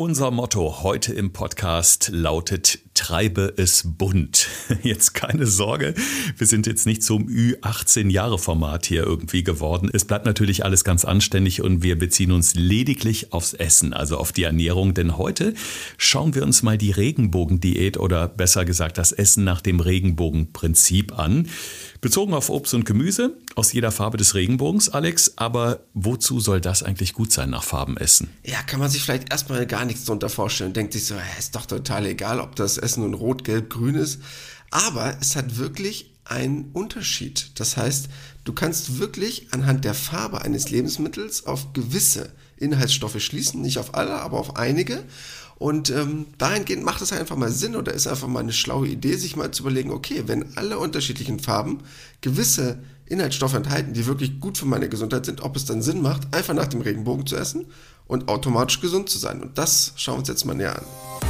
Unser Motto heute im Podcast lautet Treibe es bunt. Jetzt keine Sorge, wir sind jetzt nicht zum Ü18-Jahre-Format hier irgendwie geworden. Es bleibt natürlich alles ganz anständig und wir beziehen uns lediglich aufs Essen, also auf die Ernährung. Denn heute schauen wir uns mal die Regenbogendiät oder besser gesagt das Essen nach dem Regenbogenprinzip an. Bezogen auf Obst und Gemüse aus jeder Farbe des Regenbogens, Alex. Aber wozu soll das eigentlich gut sein nach Farbenessen? Ja, kann man sich vielleicht erstmal gar nichts darunter vorstellen. Denkt sich so, ist doch total egal, ob das Essen nun rot, gelb, grün ist. Aber es hat wirklich einen Unterschied. Das heißt, du kannst wirklich anhand der Farbe eines Lebensmittels auf gewisse Inhaltsstoffe schließen, nicht auf alle, aber auf einige. Und ähm, dahingehend macht es einfach mal Sinn oder ist einfach mal eine schlaue Idee, sich mal zu überlegen, okay, wenn alle unterschiedlichen Farben gewisse Inhaltsstoffe enthalten, die wirklich gut für meine Gesundheit sind, ob es dann Sinn macht, einfach nach dem Regenbogen zu essen und automatisch gesund zu sein. Und das schauen wir uns jetzt mal näher an.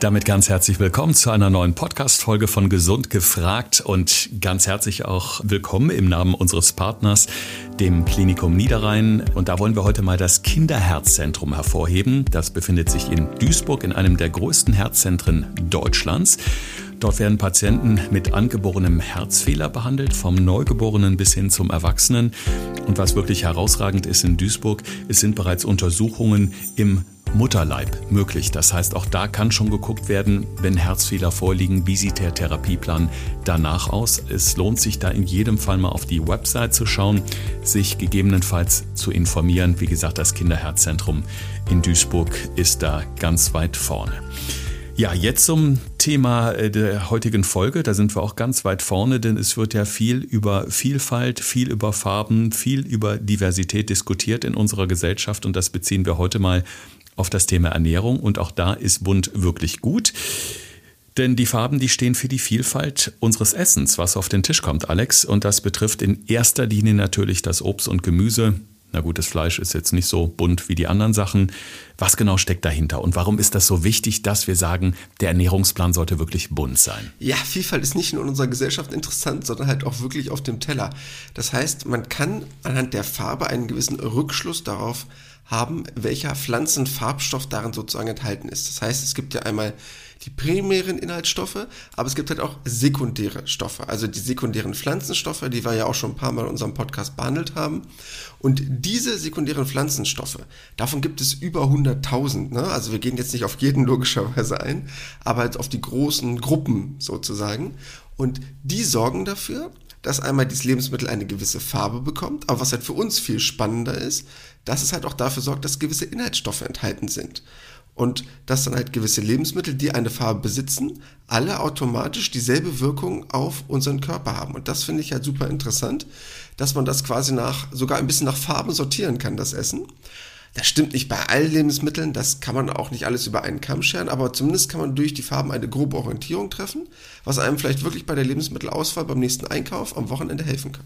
Damit ganz herzlich willkommen zu einer neuen Podcast-Folge von Gesund gefragt und ganz herzlich auch willkommen im Namen unseres Partners, dem Klinikum Niederrhein. Und da wollen wir heute mal das Kinderherzzentrum hervorheben. Das befindet sich in Duisburg in einem der größten Herzzentren Deutschlands. Dort werden Patienten mit angeborenem Herzfehler behandelt, vom Neugeborenen bis hin zum Erwachsenen. Und was wirklich herausragend ist in Duisburg, es sind bereits Untersuchungen im Mutterleib möglich. Das heißt, auch da kann schon geguckt werden, wenn Herzfehler vorliegen, wie sieht der Therapieplan danach aus. Es lohnt sich da in jedem Fall mal auf die Website zu schauen, sich gegebenenfalls zu informieren. Wie gesagt, das Kinderherzzentrum in Duisburg ist da ganz weit vorne. Ja, jetzt zum Thema äh, der heutigen Folge. Da sind wir auch ganz weit vorne, denn es wird ja viel über Vielfalt, viel über Farben, viel über Diversität diskutiert in unserer Gesellschaft und das beziehen wir heute mal auf das Thema Ernährung und auch da ist bunt wirklich gut. Denn die Farben, die stehen für die Vielfalt unseres Essens, was auf den Tisch kommt, Alex. Und das betrifft in erster Linie natürlich das Obst und Gemüse. Na gut, das Fleisch ist jetzt nicht so bunt wie die anderen Sachen. Was genau steckt dahinter? Und warum ist das so wichtig, dass wir sagen, der Ernährungsplan sollte wirklich bunt sein? Ja, Vielfalt ist nicht in unserer Gesellschaft interessant, sondern halt auch wirklich auf dem Teller. Das heißt, man kann anhand der Farbe einen gewissen Rückschluss darauf haben, welcher Pflanzenfarbstoff darin sozusagen enthalten ist. Das heißt, es gibt ja einmal die primären Inhaltsstoffe, aber es gibt halt auch sekundäre Stoffe, also die sekundären Pflanzenstoffe, die wir ja auch schon ein paar Mal in unserem Podcast behandelt haben. Und diese sekundären Pflanzenstoffe, davon gibt es über 100.000. Ne? Also wir gehen jetzt nicht auf jeden logischerweise ein, aber halt auf die großen Gruppen sozusagen. Und die sorgen dafür, dass einmal dieses Lebensmittel eine gewisse Farbe bekommt, aber was halt für uns viel spannender ist, dass es halt auch dafür sorgt, dass gewisse Inhaltsstoffe enthalten sind. Und dass dann halt gewisse Lebensmittel, die eine Farbe besitzen, alle automatisch dieselbe Wirkung auf unseren Körper haben. Und das finde ich halt super interessant, dass man das quasi nach, sogar ein bisschen nach Farben sortieren kann, das Essen. Das stimmt nicht bei allen Lebensmitteln, das kann man auch nicht alles über einen Kamm scheren, aber zumindest kann man durch die Farben eine grobe Orientierung treffen, was einem vielleicht wirklich bei der Lebensmittelauswahl beim nächsten Einkauf am Wochenende helfen kann.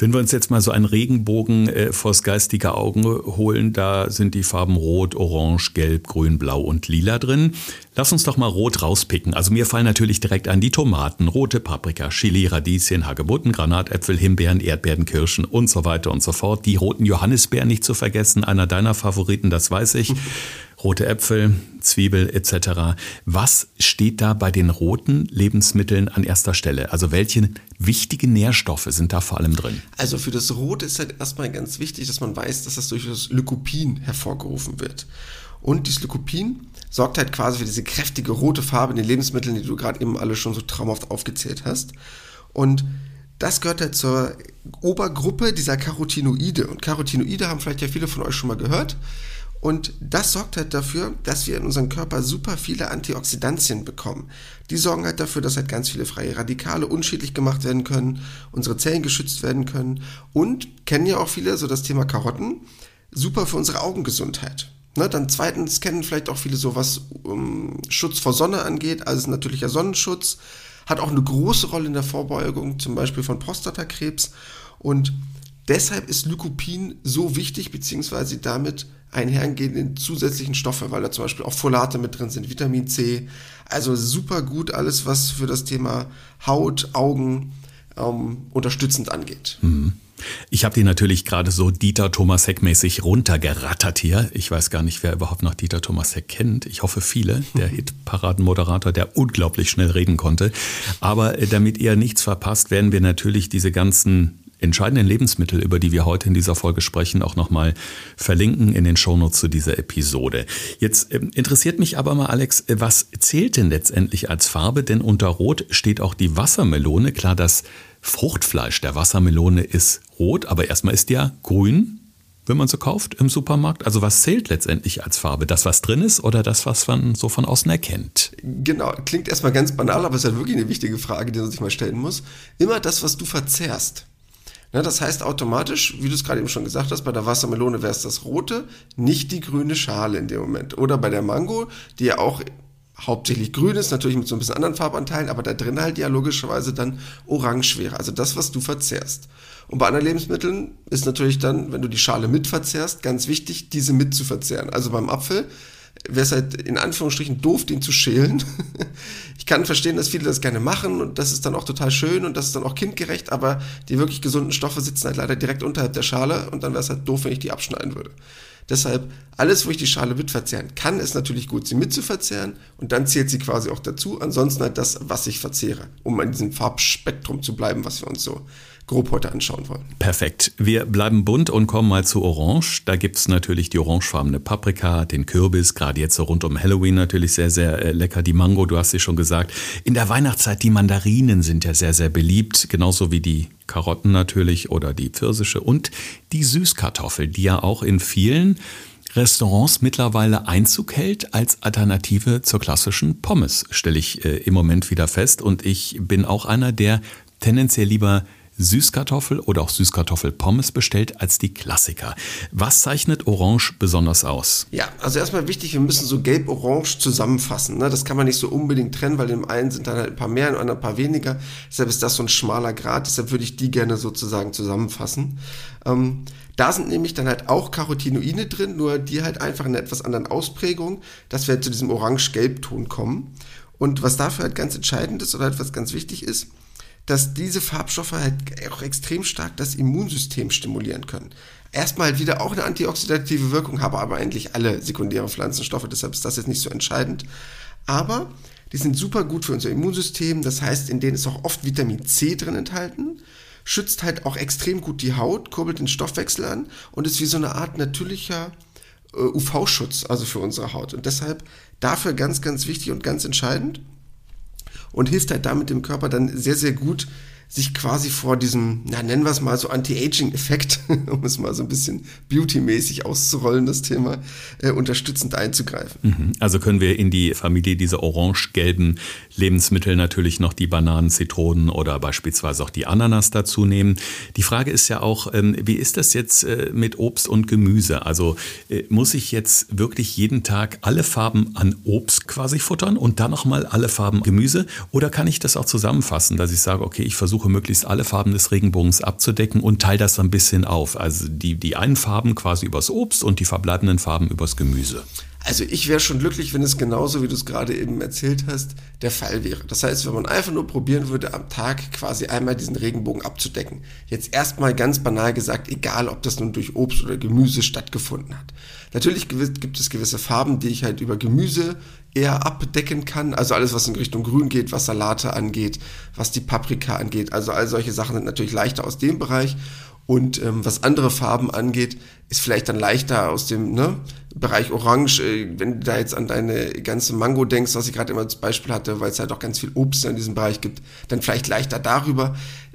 Wenn wir uns jetzt mal so einen Regenbogen äh, vors geistige Augen holen, da sind die Farben Rot, Orange, Gelb, Grün, Blau und Lila drin. Lass uns doch mal Rot rauspicken. Also mir fallen natürlich direkt an die Tomaten, rote Paprika, Chili, Radieschen, Hagebutten, Granatäpfel, Himbeeren, Erdbeeren, Kirschen und so weiter und so fort. Die roten Johannisbeeren nicht zu vergessen, einer deiner Favoriten, das weiß ich. rote Äpfel, Zwiebel etc. Was steht da bei den roten Lebensmitteln an erster Stelle? Also welche wichtigen Nährstoffe sind da vor allem drin? Also für das Rot ist halt erstmal ganz wichtig, dass man weiß, dass das durch das Lycopin hervorgerufen wird. Und dieses Lycopin sorgt halt quasi für diese kräftige rote Farbe in den Lebensmitteln, die du gerade eben alle schon so traumhaft aufgezählt hast. Und das gehört halt zur Obergruppe dieser Carotinoide. Und Carotinoide haben vielleicht ja viele von euch schon mal gehört. Und das sorgt halt dafür, dass wir in unserem Körper super viele Antioxidantien bekommen. Die sorgen halt dafür, dass halt ganz viele freie Radikale unschädlich gemacht werden können, unsere Zellen geschützt werden können und kennen ja auch viele so das Thema Karotten, super für unsere Augengesundheit. Ne, dann zweitens kennen vielleicht auch viele so, was um, Schutz vor Sonne angeht, also natürlicher Sonnenschutz, hat auch eine große Rolle in der Vorbeugung, zum Beispiel von Prostatakrebs und Deshalb ist Lycopin so wichtig, beziehungsweise damit einhergehenden zusätzlichen Stoffe, weil da zum Beispiel auch Folate mit drin sind, Vitamin C. Also super gut alles, was für das Thema Haut, Augen ähm, unterstützend angeht. Mhm. Ich habe die natürlich gerade so Dieter Thomas Heck mäßig runtergerattert hier. Ich weiß gar nicht, wer überhaupt noch Dieter Thomas Heck kennt. Ich hoffe viele. Der Hitparadenmoderator, der unglaublich schnell reden konnte. Aber äh, damit ihr nichts verpasst, werden wir natürlich diese ganzen entscheidenden Lebensmittel, über die wir heute in dieser Folge sprechen, auch nochmal verlinken in den Shownotes zu dieser Episode. Jetzt äh, interessiert mich aber mal, Alex, äh, was zählt denn letztendlich als Farbe? Denn unter Rot steht auch die Wassermelone. Klar, das Fruchtfleisch der Wassermelone ist rot, aber erstmal ist ja grün, wenn man so kauft im Supermarkt. Also was zählt letztendlich als Farbe? Das, was drin ist oder das, was man so von außen erkennt? Genau, klingt erstmal ganz banal, aber es ist halt wirklich eine wichtige Frage, die man sich mal stellen muss. Immer das, was du verzehrst. Na, das heißt automatisch, wie du es gerade eben schon gesagt hast, bei der Wassermelone wäre es das rote, nicht die grüne Schale in dem Moment. Oder bei der Mango, die ja auch hauptsächlich grün ist, natürlich mit so ein bisschen anderen Farbanteilen, aber da drin halt ja logischerweise dann orange wäre, also das, was du verzehrst. Und bei anderen Lebensmitteln ist natürlich dann, wenn du die Schale mit verzehrst, ganz wichtig, diese mit zu verzehren. Also beim Apfel wäre es halt in Anführungsstrichen doof, den zu schälen. ich kann verstehen, dass viele das gerne machen und das ist dann auch total schön und das ist dann auch kindgerecht, aber die wirklich gesunden Stoffe sitzen halt leider direkt unterhalb der Schale und dann wäre es halt doof, wenn ich die abschneiden würde. Deshalb, alles, wo ich die Schale mit verzehren kann, ist natürlich gut, sie mit zu verzehren und dann zählt sie quasi auch dazu. Ansonsten halt das, was ich verzehre, um in diesem Farbspektrum zu bleiben, was wir uns so grob heute anschauen wollen. Perfekt. Wir bleiben bunt und kommen mal zu Orange. Da gibt es natürlich die orangefarbene Paprika, den Kürbis, gerade jetzt so rund um Halloween natürlich sehr, sehr äh, lecker. Die Mango, du hast sie schon gesagt. In der Weihnachtszeit, die Mandarinen sind ja sehr, sehr beliebt, genauso wie die Karotten natürlich oder die Pfirsiche und die Süßkartoffel, die ja auch in vielen Restaurants mittlerweile Einzug hält als Alternative zur klassischen Pommes, stelle ich äh, im Moment wieder fest. Und ich bin auch einer, der tendenziell lieber Süßkartoffel oder auch Süßkartoffelpommes bestellt als die Klassiker. Was zeichnet Orange besonders aus? Ja, also erstmal wichtig, wir müssen so gelb-orange zusammenfassen. Ne? Das kann man nicht so unbedingt trennen, weil im einen sind dann halt ein paar mehr, im anderen ein paar weniger. Deshalb ist das so ein schmaler Grad. Deshalb würde ich die gerne sozusagen zusammenfassen. Ähm, da sind nämlich dann halt auch Carotinoide drin, nur die halt einfach in einer etwas anderen Ausprägung, dass wir halt zu diesem orange-gelb-Ton kommen. Und was dafür halt ganz entscheidend ist oder halt was ganz wichtig ist, dass diese Farbstoffe halt auch extrem stark das Immunsystem stimulieren können. Erstmal wieder auch eine antioxidative Wirkung, haben aber eigentlich alle sekundären Pflanzenstoffe, deshalb ist das jetzt nicht so entscheidend. Aber die sind super gut für unser Immunsystem, das heißt, in denen ist auch oft Vitamin C drin enthalten, schützt halt auch extrem gut die Haut, kurbelt den Stoffwechsel an und ist wie so eine Art natürlicher äh, UV-Schutz, also für unsere Haut. Und deshalb dafür ganz, ganz wichtig und ganz entscheidend und hilft halt damit dem Körper dann sehr, sehr gut, sich quasi vor diesem, na nennen wir es mal so Anti-Aging-Effekt, um es mal so ein bisschen beauty-mäßig auszurollen, das Thema, äh, unterstützend einzugreifen. Mhm. Also können wir in die Familie dieser orange-gelben Lebensmittel natürlich noch die Bananen, Zitronen oder beispielsweise auch die Ananas dazu nehmen. Die Frage ist ja auch, ähm, wie ist das jetzt äh, mit Obst und Gemüse? Also äh, muss ich jetzt wirklich jeden Tag alle Farben an Obst quasi futtern und dann nochmal alle Farben Gemüse? Oder kann ich das auch zusammenfassen, dass ich sage, okay, ich versuche möglichst alle Farben des Regenbogens abzudecken und teile das so ein bisschen auf. Also die, die einen Farben quasi übers Obst und die verbleibenden Farben übers Gemüse. Also ich wäre schon glücklich, wenn es genauso, wie du es gerade eben erzählt hast, der Fall wäre. Das heißt, wenn man einfach nur probieren würde, am Tag quasi einmal diesen Regenbogen abzudecken. Jetzt erstmal ganz banal gesagt, egal ob das nun durch Obst oder Gemüse stattgefunden hat. Natürlich gibt es gewisse Farben, die ich halt über Gemüse eher abdecken kann. Also alles, was in Richtung Grün geht, was Salate angeht, was die Paprika angeht. Also all solche Sachen sind natürlich leichter aus dem Bereich. Und ähm, was andere Farben angeht, ist vielleicht dann leichter aus dem ne, Bereich Orange. Äh, wenn du da jetzt an deine ganze Mango denkst, was ich gerade immer als Beispiel hatte, weil es halt auch ganz viel Obst in diesem Bereich gibt, dann vielleicht leichter darüber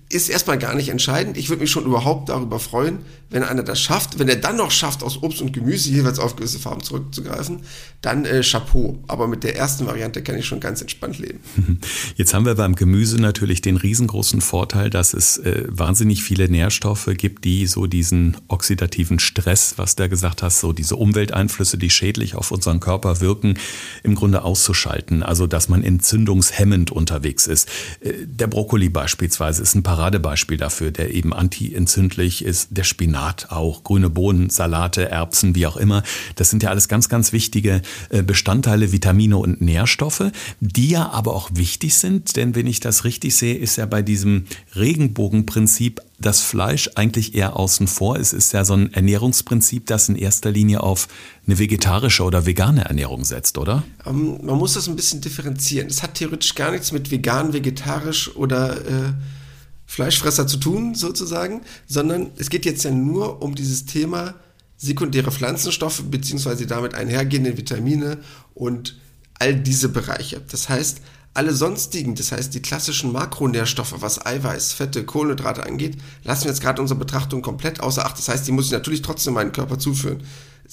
ist erstmal gar nicht entscheidend. Ich würde mich schon überhaupt darüber freuen, wenn einer das schafft. Wenn er dann noch schafft, aus Obst und Gemüse jeweils auf gewisse Farben zurückzugreifen, dann äh, Chapeau. Aber mit der ersten Variante kann ich schon ganz entspannt leben. Jetzt haben wir beim Gemüse natürlich den riesengroßen Vorteil, dass es äh, wahnsinnig viele Nährstoffe gibt, die so diesen oxidativen Stress, was du gesagt hast, so diese Umwelteinflüsse, die schädlich auf unseren Körper wirken, im Grunde auszuschalten. Also, dass man entzündungshemmend unterwegs ist. Äh, der Brokkoli beispielsweise ist ein Paradebeispiel dafür, der eben antientzündlich ist. Der Spinat Salat auch, grüne Bohnen, Salate, Erbsen, wie auch immer. Das sind ja alles ganz, ganz wichtige äh, Bestandteile, Vitamine und Nährstoffe, die ja aber auch wichtig sind, denn wenn ich das richtig sehe, ist ja bei diesem Regenbogenprinzip das Fleisch eigentlich eher außen vor. Es ist ja so ein Ernährungsprinzip, das in erster Linie auf eine vegetarische oder vegane Ernährung setzt, oder? Ähm, man muss das ein bisschen differenzieren. Es hat theoretisch gar nichts mit vegan, vegetarisch oder äh, Fleischfresser zu tun, sozusagen, sondern es geht jetzt ja nur um dieses Thema sekundäre Pflanzenstoffe beziehungsweise damit einhergehende Vitamine und all diese Bereiche. Das heißt, alle sonstigen, das heißt die klassischen Makronährstoffe, was Eiweiß, Fette, Kohlenhydrate angeht, lassen wir jetzt gerade unsere Betrachtung komplett außer Acht. Das heißt, die muss ich natürlich trotzdem meinen Körper zuführen.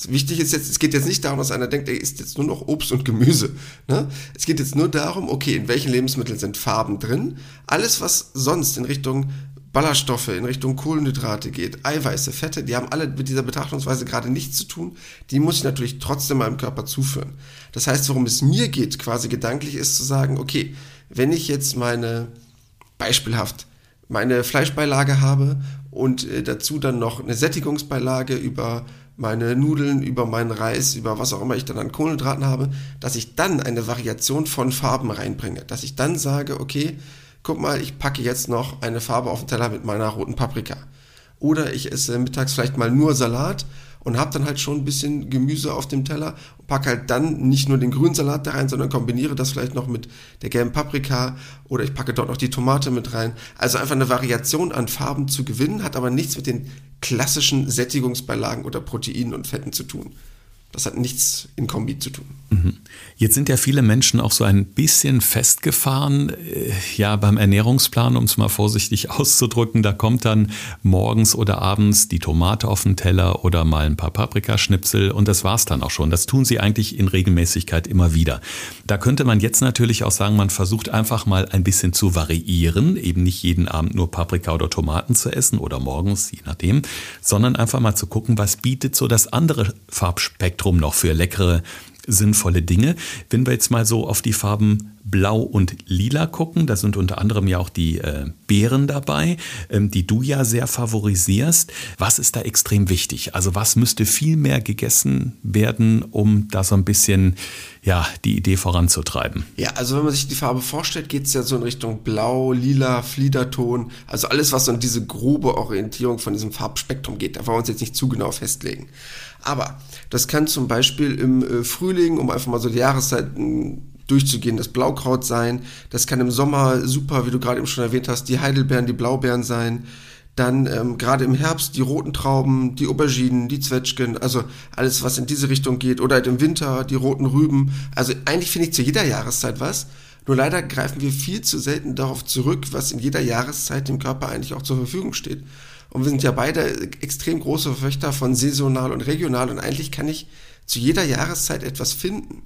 Wichtig ist jetzt, es geht jetzt nicht darum, dass einer denkt, er isst jetzt nur noch Obst und Gemüse. Ne? Es geht jetzt nur darum, okay, in welchen Lebensmitteln sind Farben drin? Alles, was sonst in Richtung Ballaststoffe in Richtung Kohlenhydrate geht, Eiweiße, Fette, die haben alle mit dieser Betrachtungsweise gerade nichts zu tun. Die muss ich natürlich trotzdem meinem Körper zuführen. Das heißt, worum es mir geht, quasi gedanklich, ist zu sagen, okay, wenn ich jetzt meine, beispielhaft, meine Fleischbeilage habe und äh, dazu dann noch eine Sättigungsbeilage über meine Nudeln, über meinen Reis, über was auch immer ich dann an Kohlenhydraten habe, dass ich dann eine Variation von Farben reinbringe. Dass ich dann sage, okay, guck mal, ich packe jetzt noch eine Farbe auf den Teller mit meiner roten Paprika. Oder ich esse mittags vielleicht mal nur Salat und habe dann halt schon ein bisschen Gemüse auf dem Teller und packe halt dann nicht nur den grünen Salat da rein, sondern kombiniere das vielleicht noch mit der gelben Paprika oder ich packe dort noch die Tomate mit rein. Also einfach eine Variation an Farben zu gewinnen, hat aber nichts mit den klassischen Sättigungsbeilagen oder Proteinen und Fetten zu tun. Das hat nichts in Kombi zu tun. Mhm. Jetzt sind ja viele Menschen auch so ein bisschen festgefahren, äh, ja, beim Ernährungsplan, um es mal vorsichtig auszudrücken. Da kommt dann morgens oder abends die Tomate auf den Teller oder mal ein paar Paprikaschnipsel und das war's dann auch schon. Das tun sie eigentlich in Regelmäßigkeit immer wieder. Da könnte man jetzt natürlich auch sagen, man versucht einfach mal ein bisschen zu variieren, eben nicht jeden Abend nur Paprika oder Tomaten zu essen oder morgens, je nachdem, sondern einfach mal zu gucken, was bietet so das andere Farbspektrum Spektrum noch für leckere, sinnvolle Dinge. Wenn wir jetzt mal so auf die Farben Blau und Lila gucken, da sind unter anderem ja auch die äh, Beeren dabei, ähm, die du ja sehr favorisierst. Was ist da extrem wichtig? Also was müsste viel mehr gegessen werden, um da so ein bisschen ja, die Idee voranzutreiben? Ja, also wenn man sich die Farbe vorstellt, geht es ja so in Richtung Blau, Lila, Fliederton, also alles, was so in diese grobe Orientierung von diesem Farbspektrum geht. Da wollen wir uns jetzt nicht zu genau festlegen. Aber das kann zum Beispiel im äh, Frühling, um einfach mal so die Jahreszeiten durchzugehen, das Blaukraut sein. Das kann im Sommer super, wie du gerade eben schon erwähnt hast, die Heidelbeeren, die Blaubeeren sein. Dann ähm, gerade im Herbst die roten Trauben, die Auberginen, die Zwetschgen, also alles, was in diese Richtung geht. Oder halt im Winter die roten Rüben. Also eigentlich finde ich zu jeder Jahreszeit was. Nur leider greifen wir viel zu selten darauf zurück, was in jeder Jahreszeit dem Körper eigentlich auch zur Verfügung steht. Und wir sind ja beide extrem große Verfechter von saisonal und regional und eigentlich kann ich zu jeder Jahreszeit etwas finden.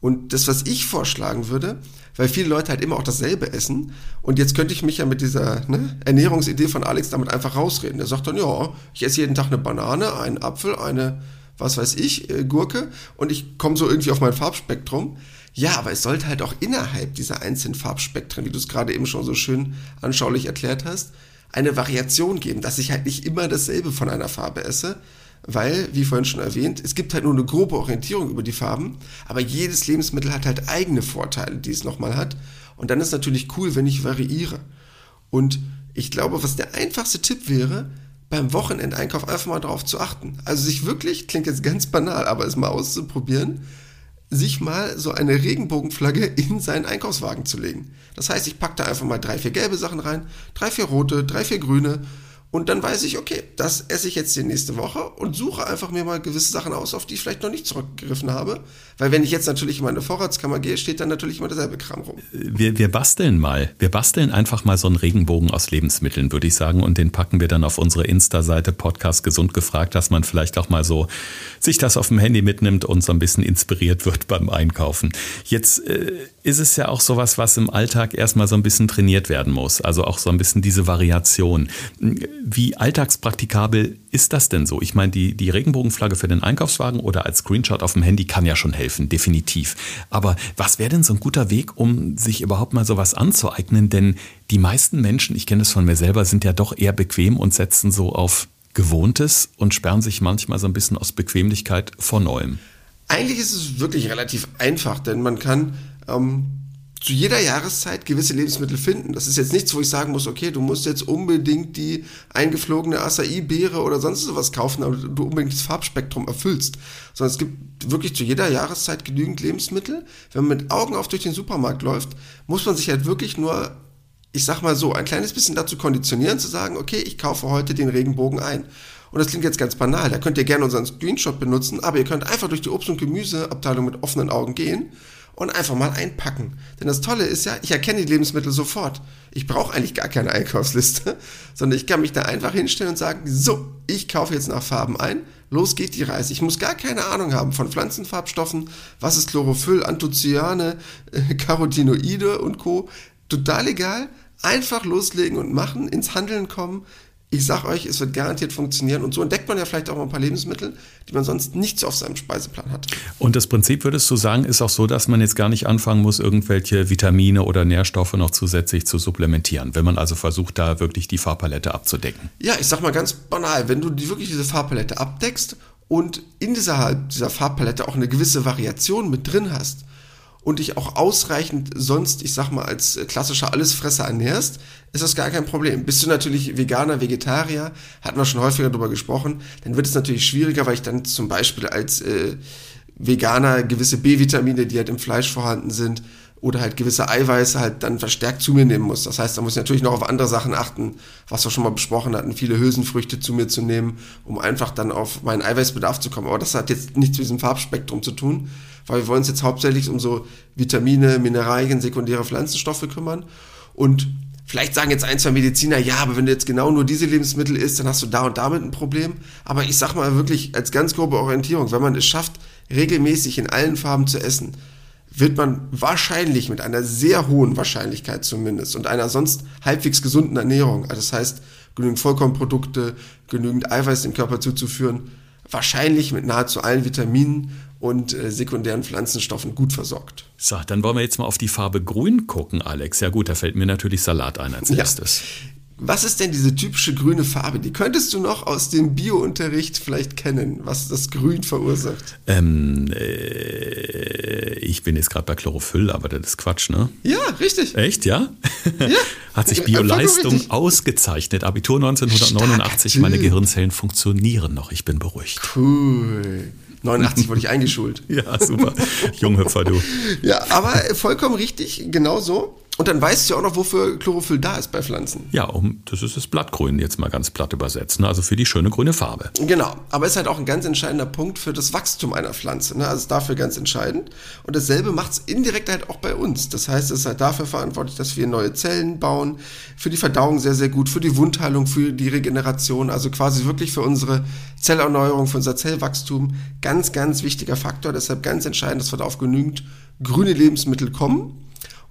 Und das, was ich vorschlagen würde, weil viele Leute halt immer auch dasselbe essen. Und jetzt könnte ich mich ja mit dieser ne, Ernährungsidee von Alex damit einfach rausreden. Der sagt dann, ja, ich esse jeden Tag eine Banane, einen Apfel, eine, was weiß ich, äh, Gurke und ich komme so irgendwie auf mein Farbspektrum. Ja, aber es sollte halt auch innerhalb dieser einzelnen Farbspektren, wie du es gerade eben schon so schön anschaulich erklärt hast, eine Variation geben, dass ich halt nicht immer dasselbe von einer Farbe esse, weil, wie vorhin schon erwähnt, es gibt halt nur eine grobe Orientierung über die Farben, aber jedes Lebensmittel hat halt eigene Vorteile, die es nochmal hat. Und dann ist natürlich cool, wenn ich variiere. Und ich glaube, was der einfachste Tipp wäre, beim Wochenendeinkauf einfach mal darauf zu achten. Also sich wirklich, klingt jetzt ganz banal, aber es mal auszuprobieren, sich mal so eine Regenbogenflagge in seinen Einkaufswagen zu legen. Das heißt, ich packe da einfach mal drei, vier gelbe Sachen rein, drei, vier rote, drei, vier grüne und dann weiß ich, okay, das esse ich jetzt die nächste Woche und suche einfach mir mal gewisse Sachen aus, auf die ich vielleicht noch nicht zurückgegriffen habe. Weil wenn ich jetzt natürlich in meine Vorratskammer gehe, steht dann natürlich immer derselbe Kram rum. Wir, wir basteln mal. Wir basteln einfach mal so einen Regenbogen aus Lebensmitteln, würde ich sagen. Und den packen wir dann auf unsere Insta-Seite Podcast Gesund gefragt, dass man vielleicht auch mal so sich das auf dem Handy mitnimmt und so ein bisschen inspiriert wird beim Einkaufen. Jetzt äh, ist es ja auch sowas, was im Alltag erstmal so ein bisschen trainiert werden muss. Also auch so ein bisschen diese Variation wie alltagspraktikabel ist das denn so? Ich meine, die, die Regenbogenflagge für den Einkaufswagen oder als Screenshot auf dem Handy kann ja schon helfen, definitiv. Aber was wäre denn so ein guter Weg, um sich überhaupt mal sowas anzueignen? Denn die meisten Menschen, ich kenne es von mir selber, sind ja doch eher bequem und setzen so auf Gewohntes und sperren sich manchmal so ein bisschen aus Bequemlichkeit vor Neuem? Eigentlich ist es wirklich relativ einfach, denn man kann ähm, zu jeder Jahreszeit gewisse Lebensmittel finden. Das ist jetzt nichts, wo ich sagen muss, okay, du musst jetzt unbedingt die eingeflogene Acai-Beere oder sonst sowas kaufen, damit du unbedingt das Farbspektrum erfüllst. Sondern es gibt wirklich zu jeder Jahreszeit genügend Lebensmittel. Wenn man mit Augen auf durch den Supermarkt läuft, muss man sich halt wirklich nur, ich sag mal so, ein kleines bisschen dazu konditionieren, zu sagen, okay, ich kaufe heute den Regenbogen ein. Und das klingt jetzt ganz banal, da könnt ihr gerne unseren Screenshot benutzen, aber ihr könnt einfach durch die Obst- und Gemüseabteilung mit offenen Augen gehen und einfach mal einpacken. Denn das Tolle ist ja, ich erkenne die Lebensmittel sofort. Ich brauche eigentlich gar keine Einkaufsliste, sondern ich kann mich da einfach hinstellen und sagen, so, ich kaufe jetzt nach Farben ein, los geht die Reise. Ich muss gar keine Ahnung haben von Pflanzenfarbstoffen, was ist Chlorophyll, Anthocyane, äh, Carotinoide und Co. Total egal, einfach loslegen und machen, ins Handeln kommen, ich sag euch, es wird garantiert funktionieren. Und so entdeckt man ja vielleicht auch mal ein paar Lebensmittel, die man sonst nicht so auf seinem Speiseplan hat. Und das Prinzip, würdest du sagen, ist auch so, dass man jetzt gar nicht anfangen muss, irgendwelche Vitamine oder Nährstoffe noch zusätzlich zu supplementieren, wenn man also versucht, da wirklich die Farbpalette abzudecken. Ja, ich sag mal ganz banal, wenn du die, wirklich diese Farbpalette abdeckst und in dieser, dieser Farbpalette auch eine gewisse Variation mit drin hast, und dich auch ausreichend sonst, ich sag mal, als klassischer Allesfresser ernährst, ist das gar kein Problem. Bist du natürlich Veganer, Vegetarier, hatten wir schon häufiger darüber gesprochen, dann wird es natürlich schwieriger, weil ich dann zum Beispiel als äh, Veganer gewisse B-Vitamine, die halt im Fleisch vorhanden sind, oder halt gewisse Eiweiße halt dann verstärkt zu mir nehmen muss. Das heißt, da muss ich natürlich noch auf andere Sachen achten, was wir schon mal besprochen hatten, viele Hülsenfrüchte zu mir zu nehmen, um einfach dann auf meinen Eiweißbedarf zu kommen. Aber das hat jetzt nichts mit diesem Farbspektrum zu tun, weil wir wollen uns jetzt hauptsächlich um so Vitamine, Mineralien, sekundäre Pflanzenstoffe kümmern. Und vielleicht sagen jetzt ein, zwei Mediziner, ja, aber wenn du jetzt genau nur diese Lebensmittel isst, dann hast du da und damit ein Problem. Aber ich sag mal wirklich als ganz grobe Orientierung, wenn man es schafft, regelmäßig in allen Farben zu essen, wird man wahrscheinlich mit einer sehr hohen Wahrscheinlichkeit zumindest und einer sonst halbwegs gesunden Ernährung, also das heißt genügend Vollkornprodukte, genügend Eiweiß dem Körper zuzuführen, wahrscheinlich mit nahezu allen Vitaminen und äh, sekundären Pflanzenstoffen gut versorgt. So, dann wollen wir jetzt mal auf die Farbe Grün gucken, Alex. Ja gut, da fällt mir natürlich Salat ein als erstes. Ja. Was ist denn diese typische grüne Farbe? Die könntest du noch aus dem Biounterricht vielleicht kennen, was das Grün verursacht. Ähm, äh, ich bin jetzt gerade bei Chlorophyll, aber das ist Quatsch, ne? Ja, richtig. Echt, ja? Ja. Hat sich Bioleistung ausgezeichnet. Abitur 1989, Stark, meine Gehirnzellen funktionieren noch. Ich bin beruhigt. Cool. 89 wurde ich eingeschult. Ja, super. Junghüpfer, du. Ja, aber vollkommen richtig, genau so. Und dann weißt du ja auch noch, wofür Chlorophyll da ist bei Pflanzen. Ja, um, das ist das Blattgrün, jetzt mal ganz platt übersetzt. Ne? Also für die schöne grüne Farbe. Genau, aber ist halt auch ein ganz entscheidender Punkt für das Wachstum einer Pflanze. Ne? Also ist dafür ganz entscheidend. Und dasselbe macht es indirekt halt auch bei uns. Das heißt, es ist halt dafür verantwortlich, dass wir neue Zellen bauen, für die Verdauung sehr, sehr gut, für die Wundheilung, für die Regeneration, also quasi wirklich für unsere Zellerneuerung, für unser Zellwachstum. Ganz, ganz wichtiger Faktor. Deshalb ganz entscheidend, dass wir da auf genügend grüne Lebensmittel kommen.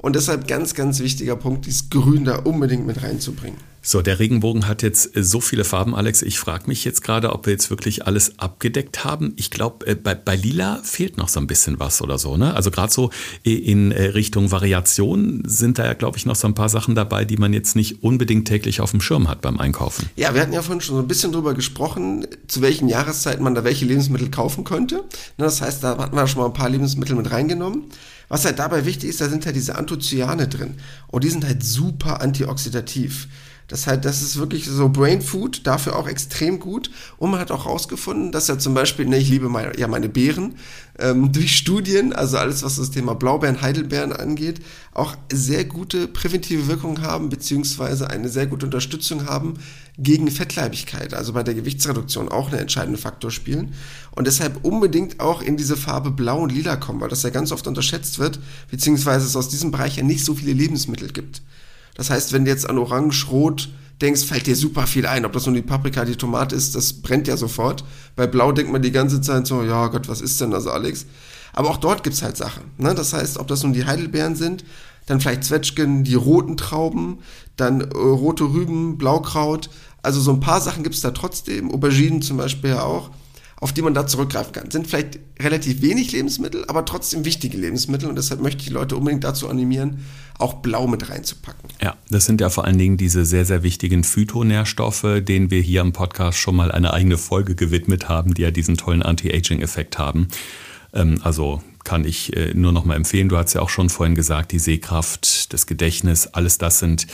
Und deshalb ganz, ganz wichtiger Punkt, dieses Grün da unbedingt mit reinzubringen. So, der Regenbogen hat jetzt äh, so viele Farben, Alex. Ich frage mich jetzt gerade, ob wir jetzt wirklich alles abgedeckt haben. Ich glaube, äh, bei, bei Lila fehlt noch so ein bisschen was oder so. Ne? Also gerade so in äh, Richtung Variation sind da ja, glaube ich, noch so ein paar Sachen dabei, die man jetzt nicht unbedingt täglich auf dem Schirm hat beim Einkaufen. Ja, wir hatten ja vorhin schon so ein bisschen drüber gesprochen, zu welchen Jahreszeiten man da welche Lebensmittel kaufen könnte. Ne, das heißt, da hatten wir schon mal ein paar Lebensmittel mit reingenommen. Was halt dabei wichtig ist, da sind halt diese Anthocyane drin. Und die sind halt super antioxidativ. Das halt, das ist wirklich so Brain Food, dafür auch extrem gut. Und man hat auch herausgefunden, dass ja zum Beispiel, ne, ich liebe meine, ja meine Beeren, ähm, durch Studien, also alles, was das Thema Blaubeeren, Heidelbeeren angeht, auch sehr gute präventive Wirkungen haben, beziehungsweise eine sehr gute Unterstützung haben gegen Fettleibigkeit, also bei der Gewichtsreduktion auch einen entscheidenden Faktor spielen. Und deshalb unbedingt auch in diese Farbe Blau und Lila kommen, weil das ja ganz oft unterschätzt wird, beziehungsweise es aus diesem Bereich ja nicht so viele Lebensmittel gibt. Das heißt, wenn du jetzt an Orange, Rot denkst, fällt dir super viel ein. Ob das nun die Paprika, die Tomate ist, das brennt ja sofort. Bei Blau denkt man die ganze Zeit so, ja Gott, was ist denn das, Alex? Aber auch dort gibt's halt Sachen. Ne? Das heißt, ob das nun die Heidelbeeren sind, dann vielleicht Zwetschgen, die roten Trauben, dann äh, rote Rüben, Blaukraut. Also so ein paar Sachen gibt's da trotzdem. Auberginen zum Beispiel ja auch. Auf die man da zurückgreifen kann. Sind vielleicht relativ wenig Lebensmittel, aber trotzdem wichtige Lebensmittel und deshalb möchte ich die Leute unbedingt dazu animieren, auch blau mit reinzupacken. Ja, das sind ja vor allen Dingen diese sehr, sehr wichtigen Phytonährstoffe, denen wir hier im Podcast schon mal eine eigene Folge gewidmet haben, die ja diesen tollen Anti-Aging-Effekt haben. Ähm, also kann ich äh, nur noch mal empfehlen. Du hast ja auch schon vorhin gesagt, die Sehkraft, das Gedächtnis, alles das sind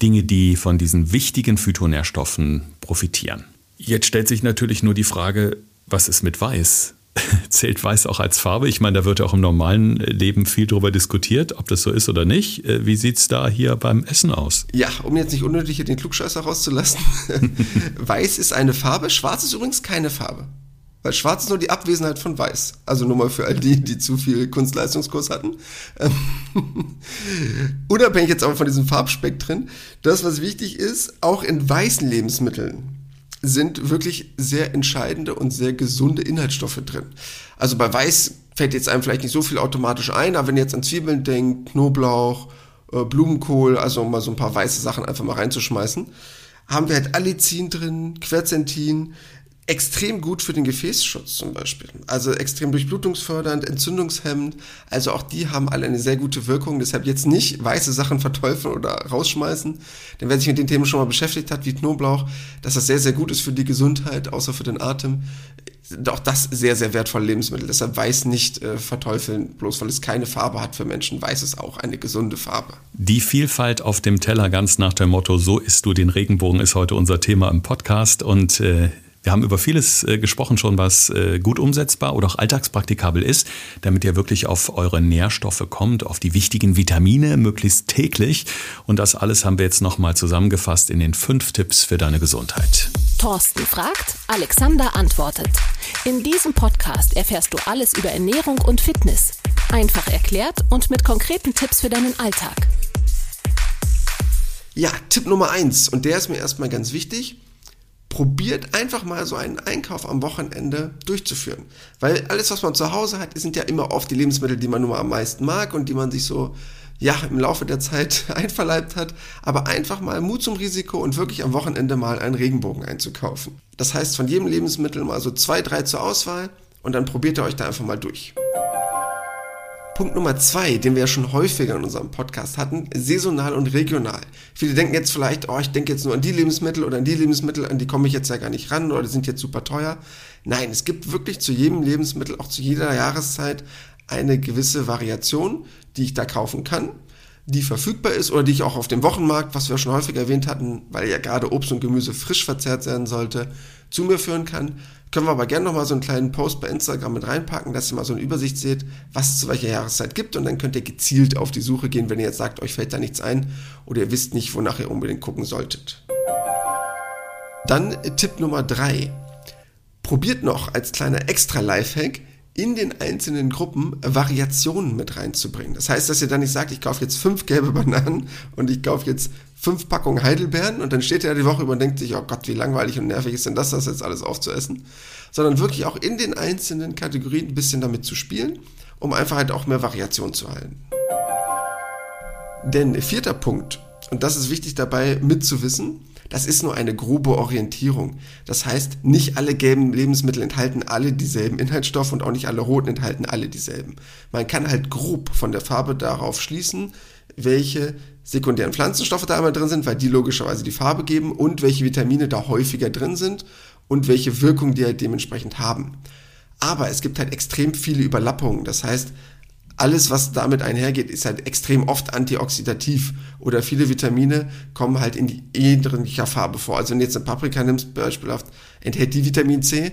Dinge, die von diesen wichtigen Phytonährstoffen profitieren. Jetzt stellt sich natürlich nur die Frage, was ist mit Weiß? Zählt Weiß auch als Farbe? Ich meine, da wird ja auch im normalen Leben viel darüber diskutiert, ob das so ist oder nicht. Äh, wie sieht es da hier beim Essen aus? Ja, um jetzt nicht unnötig hier den Klugscheißer rauszulassen. Weiß ist eine Farbe, schwarz ist übrigens keine Farbe. Weil schwarz ist nur die Abwesenheit von weiß. Also nur mal für all die, die zu viel Kunstleistungskurs hatten. Unabhängig jetzt aber von diesem Farbspektren, das, was wichtig ist, auch in weißen Lebensmitteln sind wirklich sehr entscheidende und sehr gesunde Inhaltsstoffe drin. Also bei Weiß fällt jetzt einem vielleicht nicht so viel automatisch ein, aber wenn ihr jetzt an Zwiebeln denkt, Knoblauch, äh, Blumenkohl, also um mal so ein paar weiße Sachen einfach mal reinzuschmeißen, haben wir halt Allicin drin, Quercetin, extrem gut für den Gefäßschutz zum Beispiel. Also extrem durchblutungsfördernd, entzündungshemmend. Also auch die haben alle eine sehr gute Wirkung. Deshalb jetzt nicht weiße Sachen verteufeln oder rausschmeißen. Denn wer sich mit den Themen schon mal beschäftigt hat, wie Knoblauch, dass das sehr, sehr gut ist für die Gesundheit, außer für den Atem. Auch das sehr, sehr wertvolle Lebensmittel. Deshalb weiß nicht äh, verteufeln, bloß weil es keine Farbe hat für Menschen, weiß es auch eine gesunde Farbe. Die Vielfalt auf dem Teller ganz nach dem Motto, so isst du den Regenbogen, ist heute unser Thema im Podcast. Und äh, wir haben über vieles äh, gesprochen schon, was äh, gut umsetzbar oder auch alltagspraktikabel ist, damit ihr wirklich auf eure Nährstoffe kommt, auf die wichtigen Vitamine, möglichst täglich. Und das alles haben wir jetzt nochmal zusammengefasst in den fünf Tipps für deine Gesundheit. Thorsten fragt, Alexander antwortet. In diesem Podcast erfährst du alles über Ernährung und Fitness. Einfach erklärt und mit konkreten Tipps für deinen Alltag. Ja, Tipp Nummer eins und der ist mir erstmal ganz wichtig probiert einfach mal so einen Einkauf am Wochenende durchzuführen. Weil alles, was man zu Hause hat, sind ja immer oft die Lebensmittel, die man mal am meisten mag und die man sich so ja, im Laufe der Zeit einverleibt hat, aber einfach mal Mut zum Risiko und wirklich am Wochenende mal einen Regenbogen einzukaufen. Das heißt, von jedem Lebensmittel mal so zwei, drei zur Auswahl und dann probiert ihr euch da einfach mal durch. Punkt Nummer zwei, den wir ja schon häufiger in unserem Podcast hatten, saisonal und regional. Viele denken jetzt vielleicht, oh, ich denke jetzt nur an die Lebensmittel oder an die Lebensmittel, an die komme ich jetzt ja gar nicht ran oder die sind jetzt super teuer. Nein, es gibt wirklich zu jedem Lebensmittel, auch zu jeder Jahreszeit, eine gewisse Variation, die ich da kaufen kann, die verfügbar ist oder die ich auch auf dem Wochenmarkt, was wir schon häufiger erwähnt hatten, weil ja gerade Obst und Gemüse frisch verzehrt werden sollte, zu mir führen kann. Können wir aber gerne nochmal so einen kleinen Post bei Instagram mit reinpacken, dass ihr mal so eine Übersicht seht, was es zu welcher Jahreszeit gibt und dann könnt ihr gezielt auf die Suche gehen, wenn ihr jetzt sagt, euch fällt da nichts ein oder ihr wisst nicht, wonach ihr unbedingt gucken solltet. Dann Tipp Nummer drei: Probiert noch als kleiner extra Lifehack in den einzelnen Gruppen Variationen mit reinzubringen. Das heißt, dass ihr dann nicht sagt, ich kaufe jetzt fünf gelbe Bananen und ich kaufe jetzt fünf Packungen Heidelbeeren und dann steht er die Woche über und denkt sich, oh Gott, wie langweilig und nervig ist denn das, das jetzt alles aufzuessen. Sondern wirklich auch in den einzelnen Kategorien ein bisschen damit zu spielen, um einfach halt auch mehr Variation zu halten. Denn vierter Punkt, und das ist wichtig dabei mitzuwissen, das ist nur eine grobe Orientierung. Das heißt, nicht alle gelben Lebensmittel enthalten alle dieselben Inhaltsstoffe und auch nicht alle roten enthalten alle dieselben. Man kann halt grob von der Farbe darauf schließen, welche sekundären Pflanzenstoffe da einmal drin sind, weil die logischerweise die Farbe geben und welche Vitamine da häufiger drin sind und welche Wirkung die halt dementsprechend haben. Aber es gibt halt extrem viele Überlappungen. Das heißt, alles, was damit einhergeht, ist halt extrem oft antioxidativ oder viele Vitamine kommen halt in die ähnlicher Farbe vor. Also wenn du jetzt eine Paprika nimmst, beispielhaft, enthält die Vitamin C,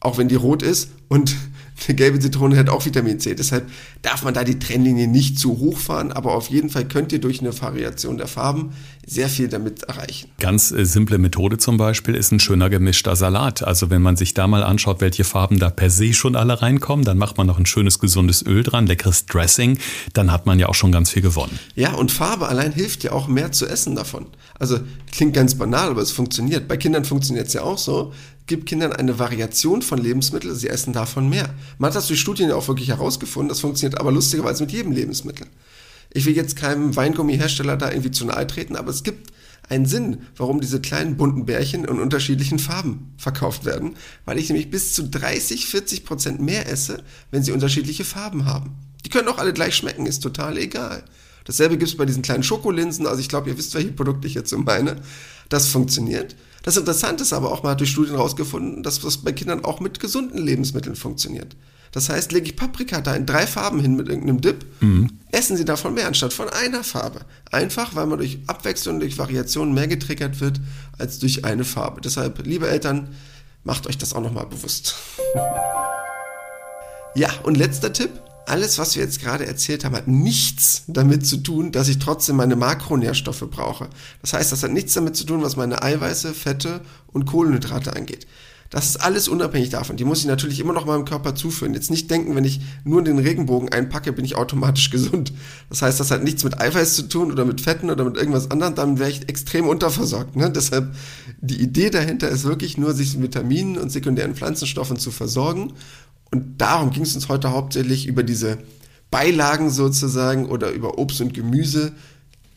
auch wenn die rot ist und eine gelbe Zitrone hat auch Vitamin C. Deshalb darf man da die Trennlinie nicht zu hoch fahren, aber auf jeden Fall könnt ihr durch eine Variation der Farben sehr viel damit erreichen. Ganz äh, simple Methode zum Beispiel ist ein schöner gemischter Salat. Also wenn man sich da mal anschaut, welche Farben da per se schon alle reinkommen, dann macht man noch ein schönes gesundes Öl dran, leckeres Dressing, dann hat man ja auch schon ganz viel gewonnen. Ja, und Farbe allein hilft ja auch mehr zu essen davon. Also klingt ganz banal, aber es funktioniert. Bei Kindern funktioniert es ja auch so gibt Kindern eine Variation von Lebensmitteln, sie essen davon mehr. Man hat das durch Studien ja auch wirklich herausgefunden, das funktioniert aber lustigerweise mit jedem Lebensmittel. Ich will jetzt keinem Weingummihersteller da irgendwie zu nahe treten, aber es gibt einen Sinn, warum diese kleinen bunten Bärchen in unterschiedlichen Farben verkauft werden, weil ich nämlich bis zu 30, 40 Prozent mehr esse, wenn sie unterschiedliche Farben haben. Die können auch alle gleich schmecken, ist total egal. Dasselbe gibt es bei diesen kleinen Schokolinsen, also ich glaube, ihr wisst, welche Produkte ich jetzt so meine. Das funktioniert. Das Interessante ist aber auch, man hat durch Studien herausgefunden, dass das bei Kindern auch mit gesunden Lebensmitteln funktioniert. Das heißt, lege ich Paprika da in drei Farben hin mit irgendeinem Dip, mhm. essen sie davon mehr anstatt von einer Farbe. Einfach, weil man durch Abwechslung, durch Variation mehr getriggert wird als durch eine Farbe. Deshalb, liebe Eltern, macht euch das auch nochmal bewusst. ja, und letzter Tipp alles, was wir jetzt gerade erzählt haben, hat nichts damit zu tun, dass ich trotzdem meine Makronährstoffe brauche. Das heißt, das hat nichts damit zu tun, was meine Eiweiße, Fette und Kohlenhydrate angeht. Das ist alles unabhängig davon. Die muss ich natürlich immer noch meinem Körper zuführen. Jetzt nicht denken, wenn ich nur den Regenbogen einpacke, bin ich automatisch gesund. Das heißt, das hat nichts mit Eiweiß zu tun oder mit Fetten oder mit irgendwas anderem. Dann wäre ich extrem unterversorgt. Ne? Deshalb, die Idee dahinter ist wirklich nur, sich mit Vitaminen und sekundären Pflanzenstoffen zu versorgen und darum ging es uns heute hauptsächlich über diese Beilagen sozusagen oder über Obst und Gemüse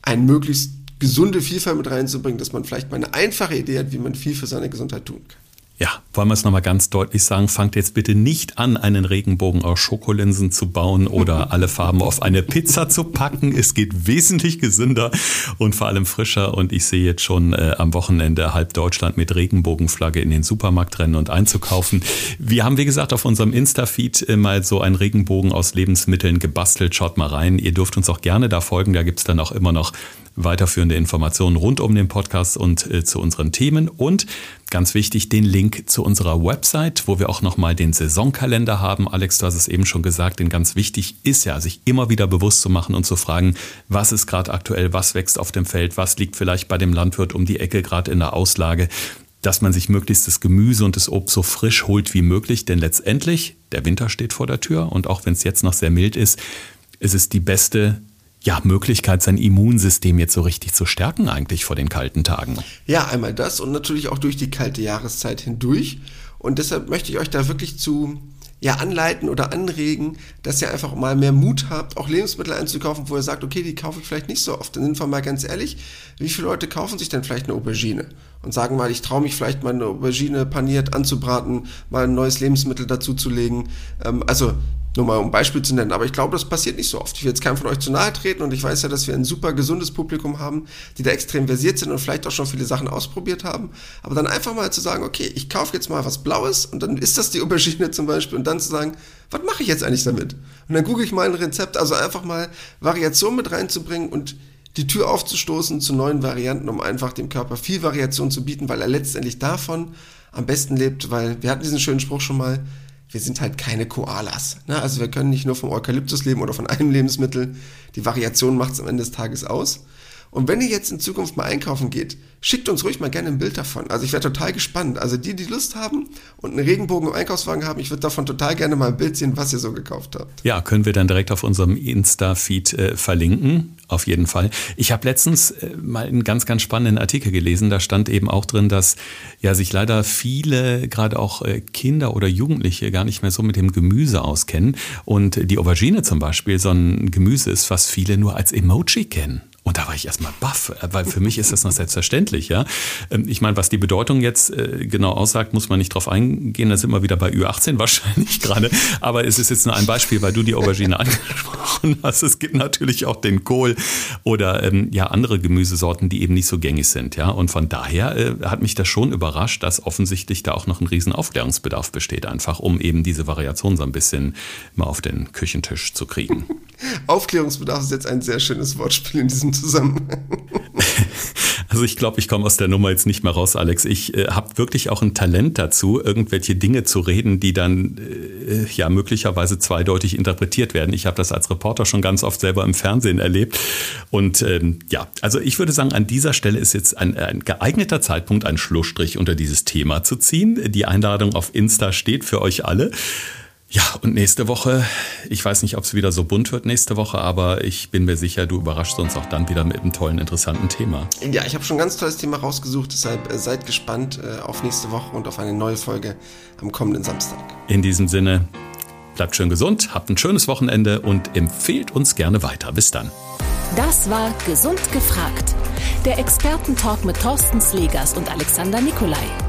ein möglichst gesunde Vielfalt mit reinzubringen, dass man vielleicht mal eine einfache Idee hat, wie man viel für seine Gesundheit tun kann. Ja, wollen wir es nochmal ganz deutlich sagen, fangt jetzt bitte nicht an, einen Regenbogen aus Schokolinsen zu bauen oder alle Farben auf eine Pizza zu packen. Es geht wesentlich gesünder und vor allem frischer. Und ich sehe jetzt schon äh, am Wochenende halb Deutschland mit Regenbogenflagge in den Supermarkt rennen und einzukaufen. Wir haben, wie gesagt, auf unserem Insta-Feed äh, mal so einen Regenbogen aus Lebensmitteln gebastelt. Schaut mal rein. Ihr dürft uns auch gerne da folgen. Da gibt's dann auch immer noch weiterführende Informationen rund um den Podcast und äh, zu unseren Themen und ganz wichtig den Link zu unserer Website, wo wir auch nochmal den Saisonkalender haben. Alex, du hast es eben schon gesagt, denn ganz wichtig ist ja, sich immer wieder bewusst zu machen und zu fragen, was ist gerade aktuell, was wächst auf dem Feld, was liegt vielleicht bei dem Landwirt um die Ecke gerade in der Auslage dass man sich möglichst das Gemüse und das Obst so frisch holt wie möglich, denn letztendlich, der Winter steht vor der Tür und auch wenn es jetzt noch sehr mild ist, ist es die beste ja, Möglichkeit, sein Immunsystem jetzt so richtig zu stärken eigentlich vor den kalten Tagen. Ja, einmal das und natürlich auch durch die kalte Jahreszeit hindurch. Und deshalb möchte ich euch da wirklich zu ja, anleiten oder anregen, dass ihr einfach mal mehr Mut habt, auch Lebensmittel einzukaufen, wo ihr sagt, okay, die kaufe ich vielleicht nicht so oft. Dann sind wir mal ganz ehrlich, wie viele Leute kaufen sich denn vielleicht eine Aubergine und sagen mal, ich traue mich vielleicht mal eine Aubergine paniert anzubraten, mal ein neues Lebensmittel dazuzulegen. Ähm, also nur mal um Beispiel zu nennen. Aber ich glaube, das passiert nicht so oft. Ich will jetzt keinem von euch zu nahe treten und ich weiß ja, dass wir ein super gesundes Publikum haben, die da extrem versiert sind und vielleicht auch schon viele Sachen ausprobiert haben. Aber dann einfach mal zu sagen, okay, ich kaufe jetzt mal was Blaues und dann ist das die Aubergine zum Beispiel und dann zu sagen, was mache ich jetzt eigentlich damit? Und dann google ich mal ein Rezept, also einfach mal Variation mit reinzubringen und die Tür aufzustoßen zu neuen Varianten, um einfach dem Körper viel Variation zu bieten, weil er letztendlich davon am besten lebt, weil wir hatten diesen schönen Spruch schon mal, wir sind halt keine Koalas. Ne? Also wir können nicht nur vom Eukalyptus leben oder von einem Lebensmittel. Die Variation macht es am Ende des Tages aus. Und wenn ihr jetzt in Zukunft mal einkaufen geht, schickt uns ruhig mal gerne ein Bild davon. Also ich wäre total gespannt. Also die, die Lust haben und einen Regenbogen im Einkaufswagen haben, ich würde davon total gerne mal ein Bild sehen, was ihr so gekauft habt. Ja, können wir dann direkt auf unserem Insta-Feed äh, verlinken. Auf jeden Fall. Ich habe letztens äh, mal einen ganz, ganz spannenden Artikel gelesen. Da stand eben auch drin, dass ja sich leider viele, gerade auch äh, Kinder oder Jugendliche, gar nicht mehr so mit dem Gemüse auskennen. Und die Aubergine zum Beispiel so ein Gemüse ist, was viele nur als Emoji kennen. Und da war ich erstmal baff, weil für mich ist das noch selbstverständlich, ja. Ähm, ich meine, was die Bedeutung jetzt äh, genau aussagt, muss man nicht drauf eingehen. Da sind wir wieder bei Ü18 wahrscheinlich gerade. Aber es ist jetzt nur ein Beispiel, weil du die Aubergine angesprochen hast. Es gibt natürlich auch den Kohl oder ähm, ja andere Gemüsesorten, die eben nicht so gängig sind, ja. Und von daher äh, hat mich das schon überrascht, dass offensichtlich da auch noch ein riesen Aufklärungsbedarf besteht, einfach um eben diese Variation so ein bisschen mal auf den Küchentisch zu kriegen. Aufklärungsbedarf ist jetzt ein sehr schönes Wortspiel in diesem Zusammenhang. Also ich glaube, ich komme aus der Nummer jetzt nicht mehr raus, Alex. Ich äh, habe wirklich auch ein Talent dazu, irgendwelche Dinge zu reden, die dann äh, ja möglicherweise zweideutig interpretiert werden. Ich habe das als Reporter schon ganz oft selber im Fernsehen erlebt. Und ähm, ja, also ich würde sagen, an dieser Stelle ist jetzt ein, ein geeigneter Zeitpunkt, einen Schlussstrich unter dieses Thema zu ziehen. Die Einladung auf Insta steht für euch alle. Ja, und nächste Woche, ich weiß nicht, ob es wieder so bunt wird nächste Woche, aber ich bin mir sicher, du überraschst uns auch dann wieder mit einem tollen, interessanten Thema. Ja, ich habe schon ein ganz tolles Thema rausgesucht, deshalb äh, seid gespannt äh, auf nächste Woche und auf eine neue Folge am kommenden Samstag. In diesem Sinne, bleibt schön gesund, habt ein schönes Wochenende und empfehlt uns gerne weiter. Bis dann. Das war Gesund gefragt der Expertentalk mit Thorsten Slegers und Alexander Nikolai.